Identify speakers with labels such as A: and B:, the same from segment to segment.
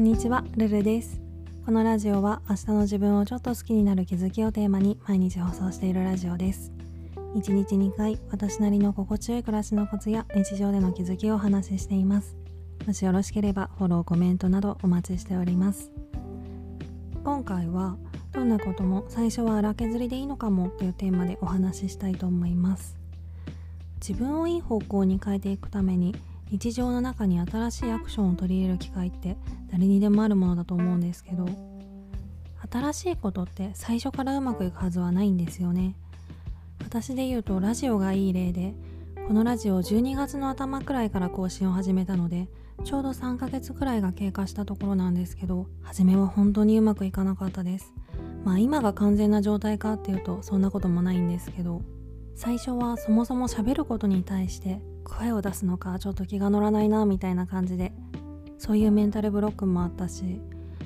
A: んにちは、ルルです。このラジオは明日の自分をちょっと好きになる気づきをテーマに毎日放送しているラジオです。1日2回私なりの心地よい暮らしのコツや日常での気づきをお話ししています。もしよろしければフォローコメントなどお待ちしております。今回はどんなことも最初は荒削りでいいのかもというテーマでお話ししたいと思います。自分をいい方向に変えていくために日常の中に新しいアクションを取り入れる機会って誰にでもあるものだと思うんですけど新しいことって最初からうまくいくはずはないんですよね。私で言うとラジオがいい例でこのラジオ12月の頭くらいから更新を始めたのでちょうど3ヶ月くらいが経過したところなんですけど初めは本当にうまくいかなかったです。まあ今が完全な状態かっていうとそんなこともないんですけど最初はそもそも喋ることに対して声を出すのかちょっと気が乗らないなみたいな感じで。そういうメンタルブロックもあったし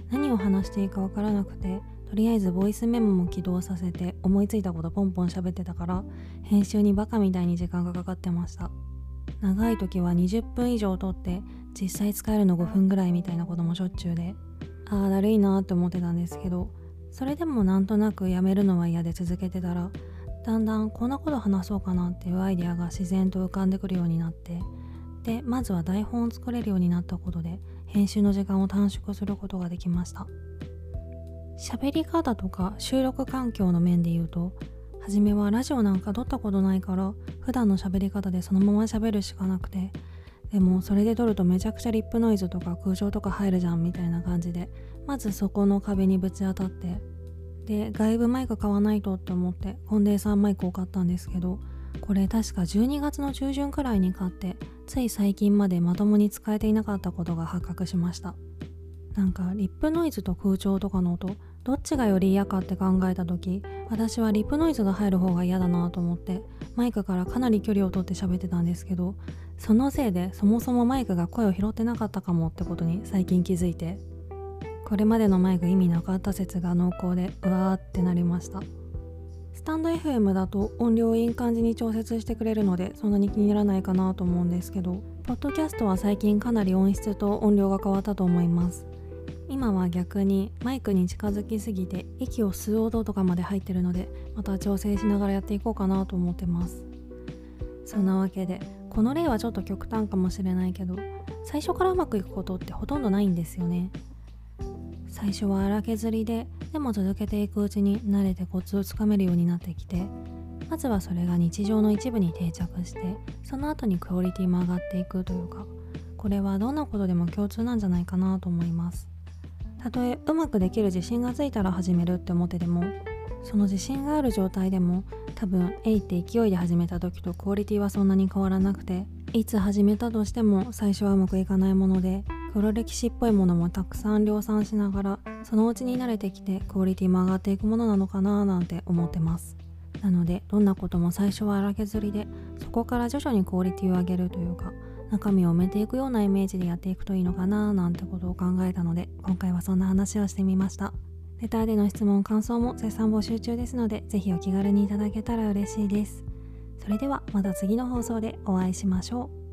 A: 何を話していいかわからなくてとりあえずボイスメモも起動させて思いついたことポンポン喋ってたから編集にバカみたいに時間がかかってました。長い時は20分以上撮って実際使えるの5分ぐらいみたいなこともしょっちゅうで。ああだるいなーって思ってたんですけどそれでもなんとなくやめるのは嫌で続けてたらだんだんこんなこと話そうかなっていうアイデアが自然と浮かんでくるようになって。でまずは台本を作れるようになったことで編集の時間を短縮することができました。喋り方とか収録環境の面で言うと初めはラジオなんか撮ったことないから普段の喋り方でそのまま喋るしかなくてでもそれで撮るとめちゃくちゃリップノイズとか空調とか入るじゃんみたいな感じでまずそこの壁にぶち当たってで外部マイク買わないとって思ってコンデンサーマイクを買ったんですけどこれ確か12月の中旬くらいに買ってつい最近までまともに使えていなかったことが発覚しました。なんかリップノイズと空調とかの音どっちがより嫌かって考えた時私はリップノイズが入る方が嫌だなと思ってマイクからかなり距離を取って喋ってたんですけどそのせいでそもそもマイクが声を拾ってなかったかもってことに最近気づいて。これまでのマイク意味なかった説が濃厚でうわーってなりました。スタンド FM だと音量をいい感じに調節してくれるのでそんなに気にならないかなと思うんですけどポッドキャストは最近かなり音質と音量が変わったと思います。今は逆にマイクに近づきすぎて息を吸う音とかまで入ってるのでまた調整しながらやっていこうかなと思ってます。そんなわけでこの例はちょっと極端かもしれないけど最初からうまくいくことってほとんどないんですよね。最初は荒削りででも続けていくうちに慣れてコツをつかめるようになってきてまずはそれが日常の一部に定着してその後にクオリティも上がっていくというかこれはどんなことでも共通なんじゃないかなと思います。たとえうまくできる自信がついたら始めるって思ってでもその自信がある状態でも多分えいって勢いで始めた時とクオリティはそんなに変わらなくていつ始めたとしても最初はうまくいかないもので黒歴史っぽいものもたくさん量産しながらそのうちに慣れてきてクオリティも上がっていくものなのかななんて思ってます。なのでどんなことも最初は荒削りでそこから徐々にクオリティを上げるというか中身を埋めていくようなイメージでやっていくといいのかななんてことを考えたので今回はそんな話をしてみました。レターでの質問感想も絶賛募集中ですのでぜひお気軽にいただけたら嬉しいです。それではまた次の放送でお会いしましょう。